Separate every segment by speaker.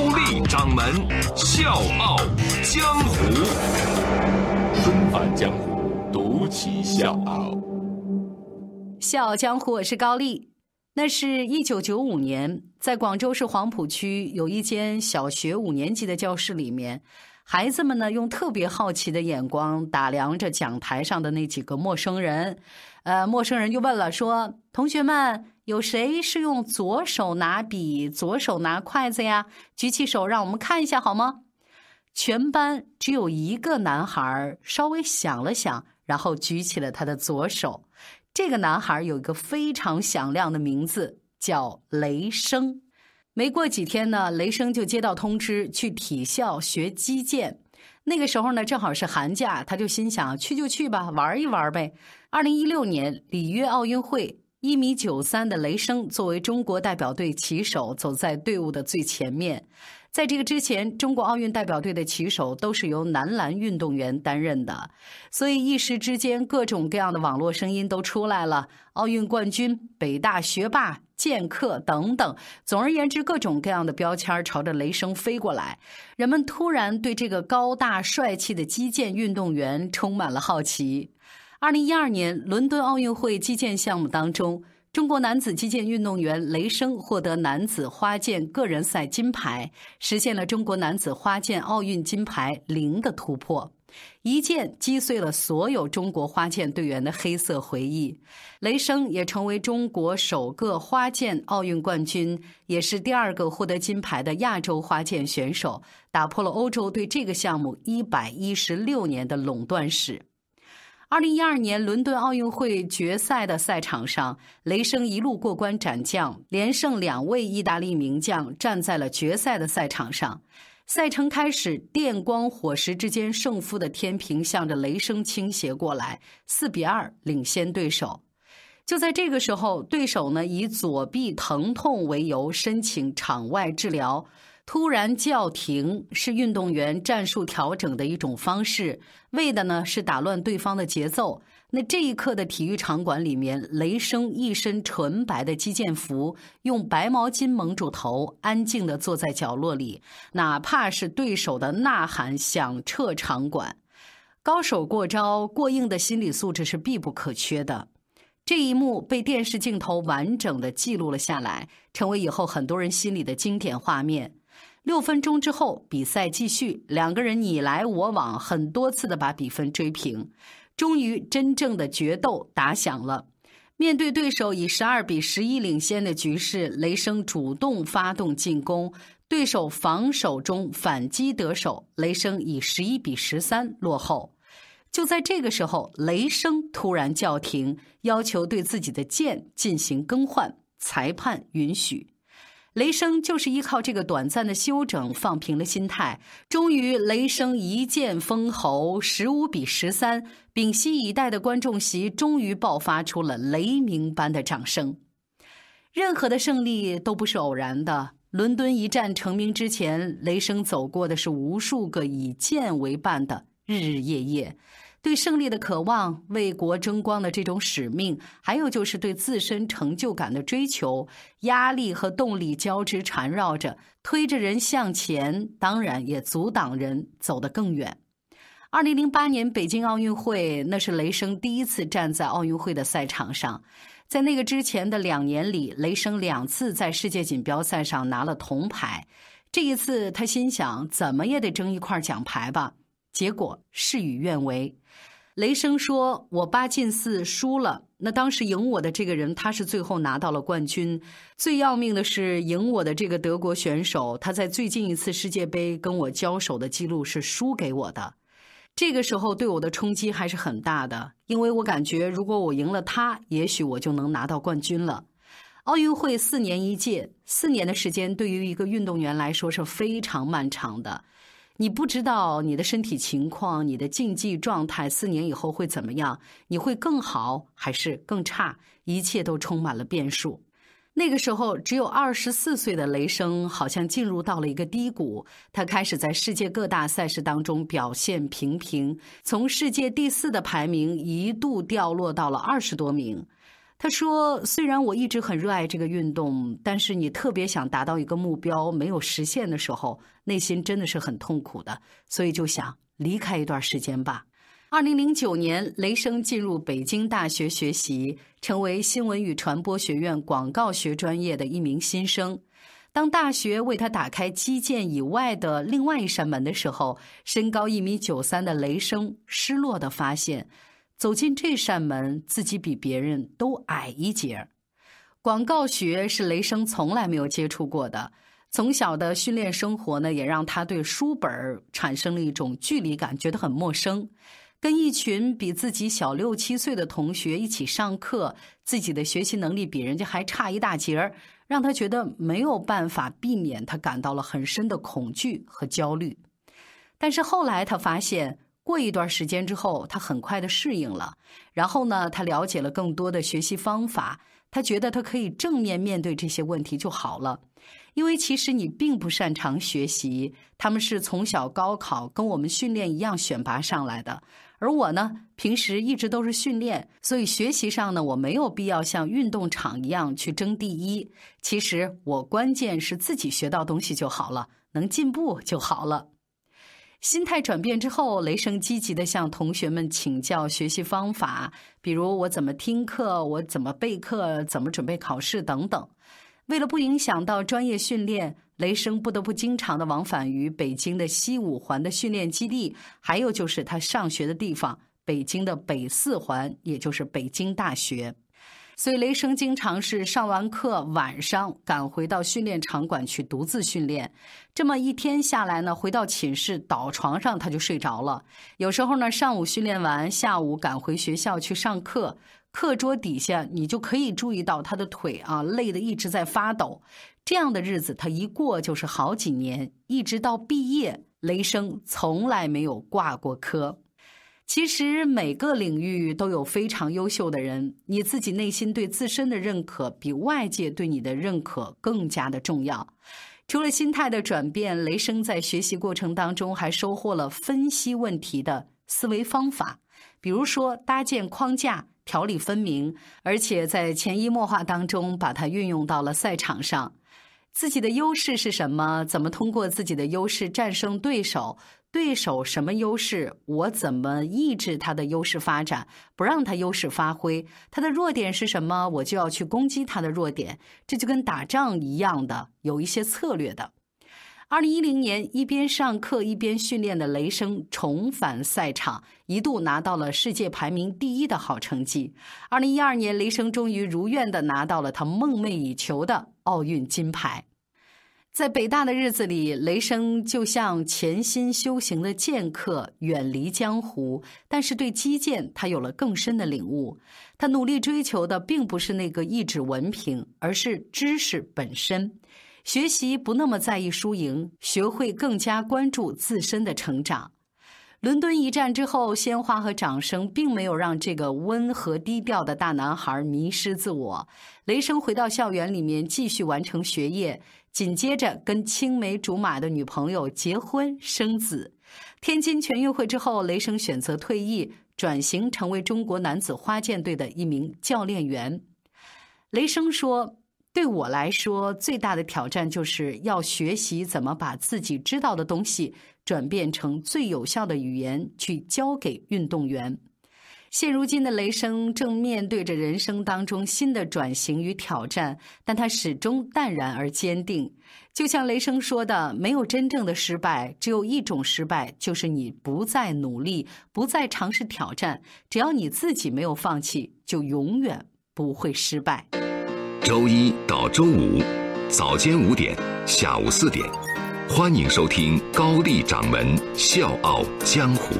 Speaker 1: 高丽掌门笑傲江湖，
Speaker 2: 重返江湖，独骑笑傲。
Speaker 3: 笑傲江湖，我是高丽。那是一九九五年，在广州市黄埔区有一间小学五年级的教室里面。孩子们呢，用特别好奇的眼光打量着讲台上的那几个陌生人。呃，陌生人就问了，说：“同学们，有谁是用左手拿笔、左手拿筷子呀？举起手，让我们看一下好吗？”全班只有一个男孩稍微想了想，然后举起了他的左手。这个男孩有一个非常响亮的名字，叫雷声。没过几天呢，雷声就接到通知去体校学击剑。那个时候呢，正好是寒假，他就心想去就去吧，玩一玩呗。二零一六年里约奥运会，一米九三的雷声作为中国代表队旗手，走在队伍的最前面。在这个之前，中国奥运代表队的旗手都是由男篮运动员担任的，所以一时之间，各种各样的网络声音都出来了：奥运冠军、北大学霸、剑客等等。总而言之，各种各样的标签朝着雷声飞过来，人们突然对这个高大帅气的击剑运动员充满了好奇。二零一二年伦敦奥运会击剑项目当中。中国男子击剑运动员雷声获得男子花剑个人赛金牌，实现了中国男子花剑奥运金牌零的突破，一剑击碎了所有中国花剑队员的黑色回忆。雷声也成为中国首个花剑奥运冠军，也是第二个获得金牌的亚洲花剑选手，打破了欧洲对这个项目一百一十六年的垄断史。二零一二年伦敦奥运会决赛的赛场上，雷声一路过关斩将，连胜两位意大利名将，站在了决赛的赛场上。赛程开始，电光火石之间，胜负的天平向着雷声倾斜过来，四比二领先对手。就在这个时候，对手呢以左臂疼痛为由申请场外治疗。突然叫停是运动员战术调整的一种方式，为的呢是打乱对方的节奏。那这一刻的体育场馆里面，雷声一身纯白的击剑服，用白毛巾蒙住头，安静地坐在角落里，哪怕是对手的呐喊响彻场馆。高手过招，过硬的心理素质是必不可缺的。这一幕被电视镜头完整的记录了下来，成为以后很多人心里的经典画面。六分钟之后，比赛继续，两个人你来我往，很多次的把比分追平。终于，真正的决斗打响了。面对对手以十二比十一领先的局势，雷声主动发动进攻，对手防守中反击得手，雷声以十一比十三落后。就在这个时候，雷声突然叫停，要求对自己的剑进行更换，裁判允许。雷声就是依靠这个短暂的休整放平了心态，终于雷声一剑封喉，十五比十三，屏息以待的观众席终于爆发出了雷鸣般的掌声。任何的胜利都不是偶然的，伦敦一战成名之前，雷声走过的是无数个以剑为伴的日日夜夜。对胜利的渴望，为国争光的这种使命，还有就是对自身成就感的追求，压力和动力交织缠绕着，推着人向前，当然也阻挡人走得更远。二零零八年北京奥运会，那是雷声第一次站在奥运会的赛场上。在那个之前的两年里，雷声两次在世界锦标赛上拿了铜牌。这一次，他心想，怎么也得争一块奖牌吧。结果事与愿违，雷声说：“我八进四输了。那当时赢我的这个人，他是最后拿到了冠军。最要命的是，赢我的这个德国选手，他在最近一次世界杯跟我交手的记录是输给我的。这个时候对我的冲击还是很大的，因为我感觉如果我赢了他，也许我就能拿到冠军了。奥运会四年一届，四年的时间对于一个运动员来说是非常漫长的。”你不知道你的身体情况、你的竞技状态四年以后会怎么样，你会更好还是更差？一切都充满了变数。那个时候，只有二十四岁的雷声好像进入到了一个低谷。他开始在世界各大赛事当中表现平平，从世界第四的排名一度掉落到了二十多名。他说：“虽然我一直很热爱这个运动，但是你特别想达到一个目标没有实现的时候，内心真的是很痛苦的，所以就想离开一段时间吧。”二零零九年，雷声进入北京大学学习，成为新闻与传播学院广告学专业的一名新生。当大学为他打开基建以外的另外一扇门的时候，身高一米九三的雷声失落的发现，走进这扇门，自己比别人都矮一截儿。广告学是雷声从来没有接触过的，从小的训练生活呢，也让他对书本产生了一种距离感，觉得很陌生。跟一群比自己小六七岁的同学一起上课，自己的学习能力比人家还差一大截儿，让他觉得没有办法避免，他感到了很深的恐惧和焦虑。但是后来他发现，过一段时间之后，他很快的适应了。然后呢，他了解了更多的学习方法，他觉得他可以正面面对这些问题就好了。因为其实你并不擅长学习，他们是从小高考跟我们训练一样选拔上来的。而我呢，平时一直都是训练，所以学习上呢，我没有必要像运动场一样去争第一。其实我关键是自己学到东西就好了，能进步就好了。心态转变之后，雷声积极的向同学们请教学习方法，比如我怎么听课，我怎么备课，怎么准备考试等等。为了不影响到专业训练。雷声不得不经常的往返于北京的西五环的训练基地，还有就是他上学的地方北京的北四环，也就是北京大学。所以雷声经常是上完课晚上赶回到训练场馆去独自训练。这么一天下来呢，回到寝室倒床上他就睡着了。有时候呢，上午训练完，下午赶回学校去上课。课桌底下，你就可以注意到他的腿啊，累得一直在发抖。这样的日子，他一过就是好几年，一直到毕业，雷声从来没有挂过科。其实每个领域都有非常优秀的人，你自己内心对自身的认可，比外界对你的认可更加的重要。除了心态的转变，雷声在学习过程当中还收获了分析问题的思维方法，比如说搭建框架。条理分明，而且在潜移默化当中把它运用到了赛场上。自己的优势是什么？怎么通过自己的优势战胜对手？对手什么优势？我怎么抑制他的优势发展，不让他优势发挥？他的弱点是什么？我就要去攻击他的弱点。这就跟打仗一样的，有一些策略的。二零一零年，一边上课一边训练的雷声重返赛场，一度拿到了世界排名第一的好成绩。二零一二年，雷声终于如愿的拿到了他梦寐以求的奥运金牌。在北大的日子里，雷声就像潜心修行的剑客，远离江湖，但是对击剑他有了更深的领悟。他努力追求的并不是那个一纸文凭，而是知识本身。学习不那么在意输赢，学会更加关注自身的成长。伦敦一战之后，鲜花和掌声并没有让这个温和低调的大男孩迷失自我。雷声回到校园里面继续完成学业，紧接着跟青梅竹马的女朋友结婚生子。天津全运会之后，雷声选择退役，转型成为中国男子花剑队的一名教练员。雷声说。对我来说，最大的挑战就是要学习怎么把自己知道的东西转变成最有效的语言去教给运动员。现如今的雷声正面对着人生当中新的转型与挑战，但他始终淡然而坚定。就像雷声说的：“没有真正的失败，只有一种失败，就是你不再努力，不再尝试挑战。只要你自己没有放弃，就永远不会失败。”
Speaker 1: 周一到周五，早间五点，下午四点，欢迎收听高丽掌门笑傲江湖。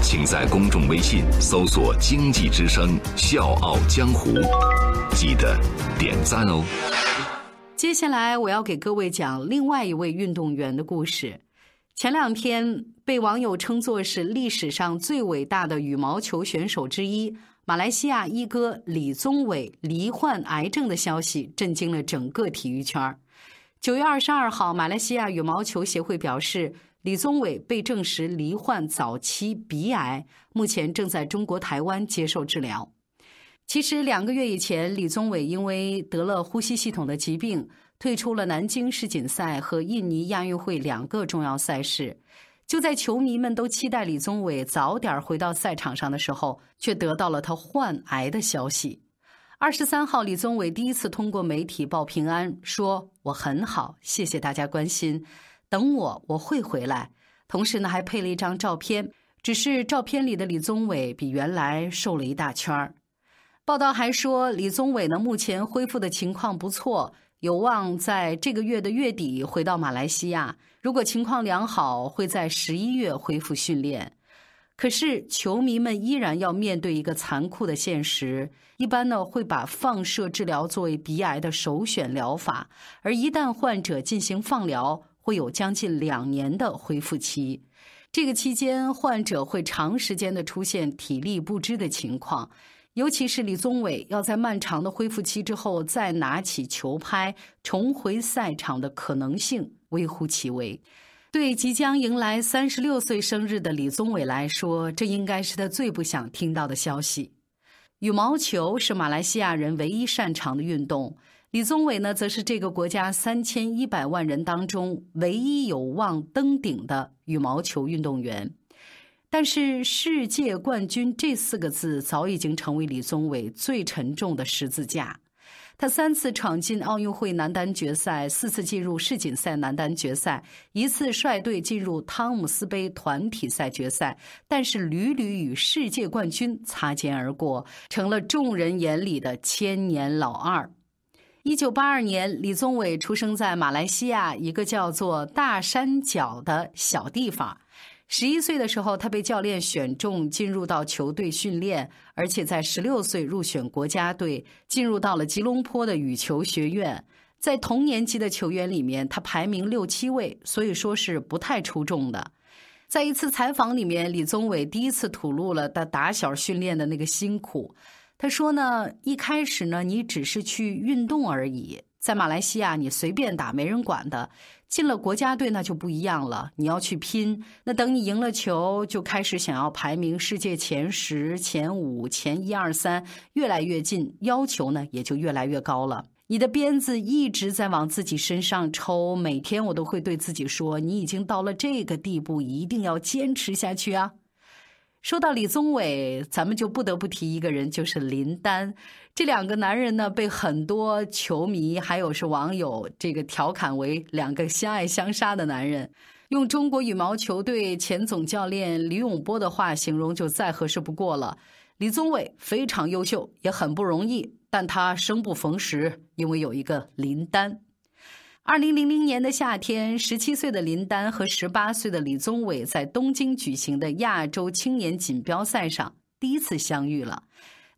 Speaker 1: 请在公众微信搜索“经济之声笑傲江湖”，记得点赞哦。
Speaker 3: 接下来我要给各位讲另外一位运动员的故事。前两天被网友称作是历史上最伟大的羽毛球选手之一，马来西亚一哥李宗伟罹患癌症的消息震惊了整个体育圈。九月二十二号，马来西亚羽毛球协会表示，李宗伟被证实罹患早期鼻癌，目前正在中国台湾接受治疗。其实两个月以前，李宗伟因为得了呼吸系统的疾病。退出了南京世锦赛和印尼亚运会两个重要赛事，就在球迷们都期待李宗伟早点回到赛场上的时候，却得到了他患癌的消息。二十三号，李宗伟第一次通过媒体报平安，说：“我很好，谢谢大家关心，等我，我会回来。”同时呢，还配了一张照片，只是照片里的李宗伟比原来瘦了一大圈儿。报道还说，李宗伟呢目前恢复的情况不错。有望在这个月的月底回到马来西亚，如果情况良好，会在十一月恢复训练。可是球迷们依然要面对一个残酷的现实：一般呢会把放射治疗作为鼻癌的首选疗法，而一旦患者进行放疗，会有将近两年的恢复期。这个期间，患者会长时间的出现体力不支的情况。尤其是李宗伟要在漫长的恢复期之后再拿起球拍重回赛场的可能性微乎其微。对即将迎来三十六岁生日的李宗伟来说，这应该是他最不想听到的消息。羽毛球是马来西亚人唯一擅长的运动，李宗伟呢，则是这个国家三千一百万人当中唯一有望登顶的羽毛球运动员。但是“世界冠军”这四个字早已经成为李宗伟最沉重的十字架。他三次闯进奥运会男单决赛，四次进入世锦赛男单决赛，一次率队进入汤姆斯杯团体赛决赛，但是屡屡与世界冠军擦肩而过，成了众人眼里的千年老二。一九八二年，李宗伟出生在马来西亚一个叫做大山脚的小地方。十一岁的时候，他被教练选中进入到球队训练，而且在十六岁入选国家队，进入到了吉隆坡的羽球学院。在同年级的球员里面，他排名六七位，所以说是不太出众的。在一次采访里面，李宗伟第一次吐露了他打小训练的那个辛苦。他说呢，一开始呢，你只是去运动而已。在马来西亚，你随便打没人管的；进了国家队，那就不一样了，你要去拼。那等你赢了球，就开始想要排名世界前十、前五、前一二三，越来越近，要求呢也就越来越高了。你的鞭子一直在往自己身上抽，每天我都会对自己说：你已经到了这个地步，一定要坚持下去啊！说到李宗伟，咱们就不得不提一个人，就是林丹。这两个男人呢，被很多球迷还有是网友这个调侃为两个相爱相杀的男人。用中国羽毛球队前总教练李永波的话形容，就再合适不过了。李宗伟非常优秀，也很不容易，但他生不逢时，因为有一个林丹。二零零零年的夏天，十七岁的林丹和十八岁的李宗伟在东京举行的亚洲青年锦标赛上第一次相遇了。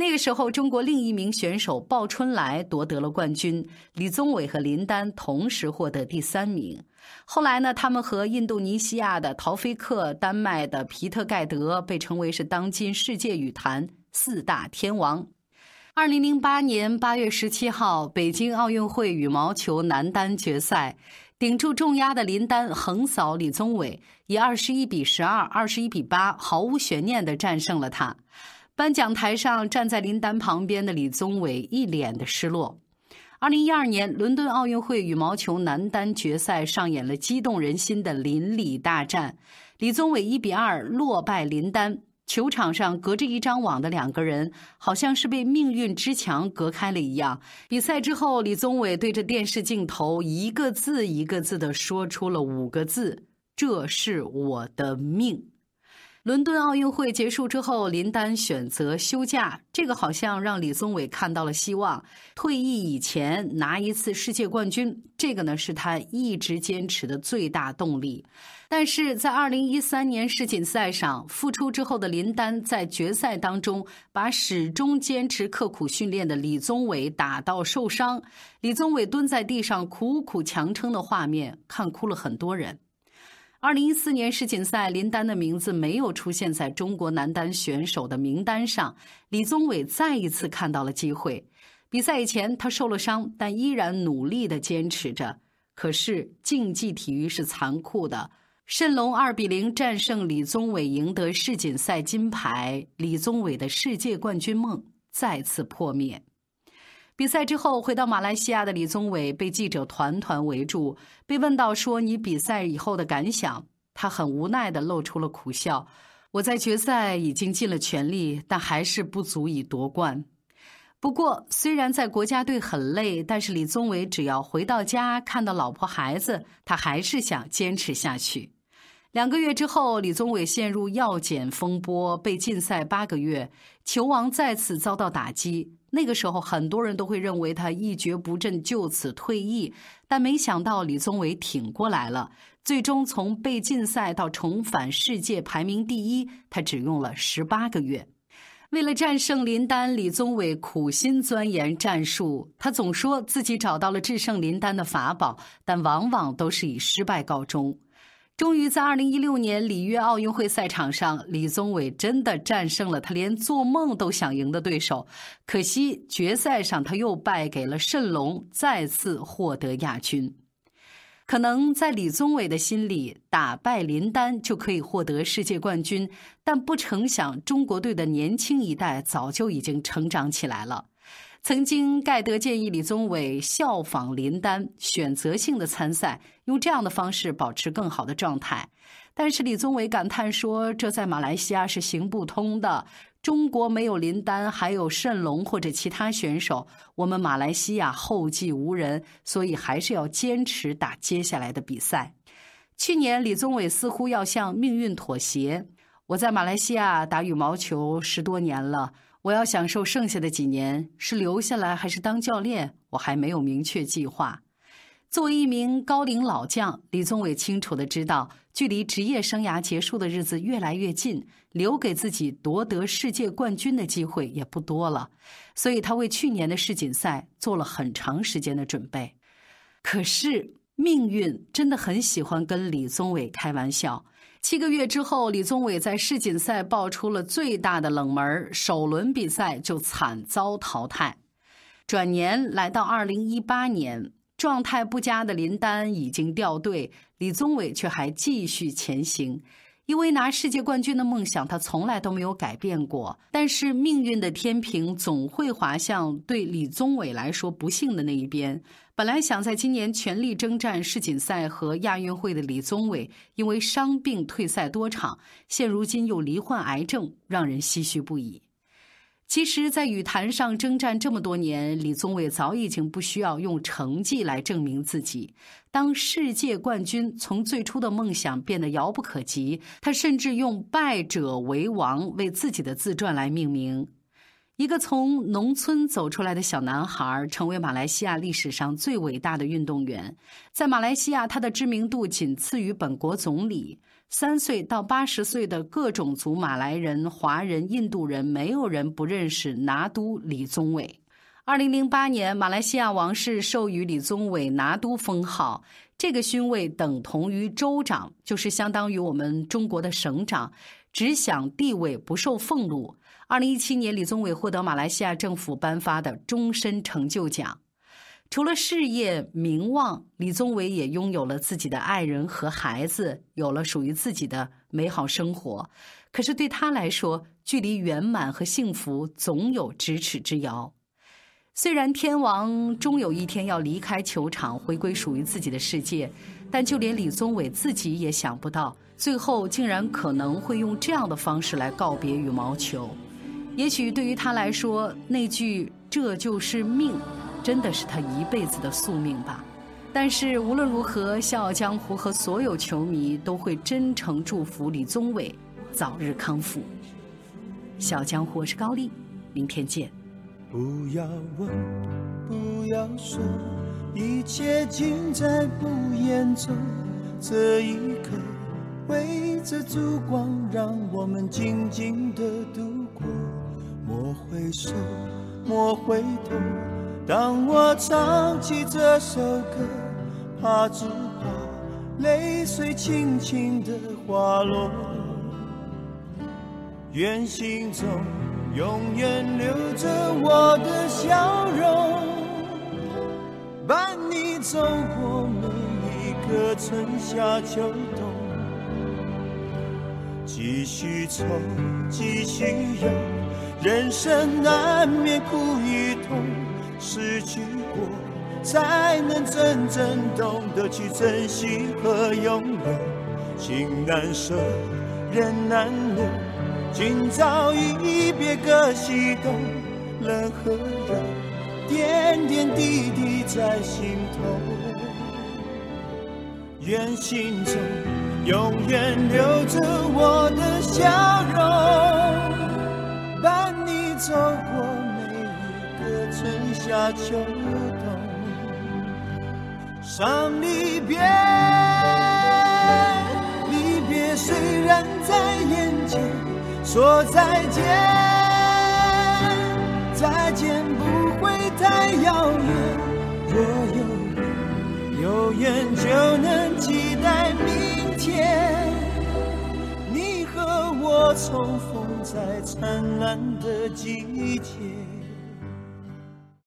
Speaker 3: 那个时候，中国另一名选手鲍春来夺得了冠军，李宗伟和林丹同时获得第三名。后来呢，他们和印度尼西亚的陶菲克、丹麦的皮特盖德被称为是当今世界羽坛四大天王。二零零八年八月十七号，北京奥运会羽毛球男单决赛，顶住重压的林丹横扫李宗伟，以二十一比十二、二十一比八，毫无悬念的战胜了他。颁奖台上站在林丹旁边的李宗伟一脸的失落。二零一二年伦敦奥运会羽毛球男单决赛上演了激动人心的林李大战，李宗伟一比二落败林丹。球场上隔着一张网的两个人，好像是被命运之墙隔开了一样。比赛之后，李宗伟对着电视镜头一个字一个字的说出了五个字：“这是我的命。”伦敦奥运会结束之后，林丹选择休假，这个好像让李宗伟看到了希望。退役以前拿一次世界冠军，这个呢是他一直坚持的最大动力。但是在二零一三年世锦赛上复出之后的林丹，在决赛当中把始终坚持刻苦训练的李宗伟打到受伤，李宗伟蹲在地上苦苦强撑的画面，看哭了很多人。二零一四年世锦赛，林丹的名字没有出现在中国男单选手的名单上。李宗伟再一次看到了机会。比赛以前，他受了伤，但依然努力的坚持着。可是竞技体育是残酷的，谌龙二比零战胜李宗伟，赢得世锦赛金牌，李宗伟的世界冠军梦再次破灭。比赛之后，回到马来西亚的李宗伟被记者团团围住。被问到说：“你比赛以后的感想？”他很无奈地露出了苦笑：“我在决赛已经尽了全力，但还是不足以夺冠。不过，虽然在国家队很累，但是李宗伟只要回到家看到老婆孩子，他还是想坚持下去。”两个月之后，李宗伟陷入药检风波，被禁赛八个月，球王再次遭到打击。那个时候，很多人都会认为他一蹶不振，就此退役。但没想到李宗伟挺过来了，最终从被禁赛到重返世界排名第一，他只用了十八个月。为了战胜林丹，李宗伟苦心钻研战术。他总说自己找到了制胜林丹的法宝，但往往都是以失败告终。终于在二零一六年里约奥运会赛场上，李宗伟真的战胜了他连做梦都想赢的对手。可惜决赛上他又败给了谌龙，再次获得亚军。可能在李宗伟的心里，打败林丹就可以获得世界冠军，但不成想中国队的年轻一代早就已经成长起来了。曾经，盖德建议李宗伟效仿林丹，选择性的参赛，用这样的方式保持更好的状态。但是李宗伟感叹说：“这在马来西亚是行不通的。中国没有林丹，还有谌龙或者其他选手，我们马来西亚后继无人，所以还是要坚持打接下来的比赛。”去年，李宗伟似乎要向命运妥协。我在马来西亚打羽毛球十多年了。我要享受剩下的几年，是留下来还是当教练？我还没有明确计划。作为一名高龄老将，李宗伟清楚的知道，距离职业生涯结束的日子越来越近，留给自己夺得世界冠军的机会也不多了。所以他为去年的世锦赛做了很长时间的准备。可是命运真的很喜欢跟李宗伟开玩笑。七个月之后，李宗伟在世锦赛爆出了最大的冷门，首轮比赛就惨遭淘汰。转年来到二零一八年，状态不佳的林丹已经掉队，李宗伟却还继续前行。因为拿世界冠军的梦想，他从来都没有改变过。但是命运的天平总会滑向对李宗伟来说不幸的那一边。本来想在今年全力征战世锦赛和亚运会的李宗伟，因为伤病退赛多场，现如今又罹患癌症，让人唏嘘不已。其实，在羽坛上征战这么多年，李宗伟早已经不需要用成绩来证明自己。当世界冠军从最初的梦想变得遥不可及，他甚至用“败者为王”为自己的自传来命名。一个从农村走出来的小男孩，成为马来西亚历史上最伟大的运动员。在马来西亚，他的知名度仅次于本国总理。三岁到八十岁的各种族马来人、华人、印度人，没有人不认识拿督李宗伟。二零零八年，马来西亚王室授予李宗伟拿督封号，这个勋位等同于州长，就是相当于我们中国的省长，只享地位不受俸禄。二零一七年，李宗伟获得马来西亚政府颁发的终身成就奖。除了事业名望，李宗伟也拥有了自己的爱人和孩子，有了属于自己的美好生活。可是对他来说，距离圆满和幸福总有咫尺之遥。虽然天王终有一天要离开球场，回归属于自己的世界，但就连李宗伟自己也想不到，最后竟然可能会用这样的方式来告别羽毛球。也许对于他来说，那句“这就是命”。真的是他一辈子的宿命吧。但是无论如何，《笑傲江湖》和所有球迷都会真诚祝福李宗伟早日康复。《笑江湖》我是高丽，明天见。
Speaker 4: 不要问，不要说，一切尽在不言中。这一刻，围着烛光，让我们静静的度过。莫回首，莫回头。当我唱起这首歌，怕只怕泪水轻轻的滑落。愿心中永远留着我的笑容，伴你走过每一个春夏秋冬。继续愁，继续忧，人生难免苦与痛，失去过才能真正懂得去珍惜和拥有。情难舍，人难留。今朝一别各西东，冷和热，点点滴滴在心头。愿心中永远留着我的笑容，伴你走过春夏秋冬。伤离别，离别虽然在眼前。说再见，再见不会太遥远。若有有缘，就能期待明天，你和我重逢在灿烂的季节。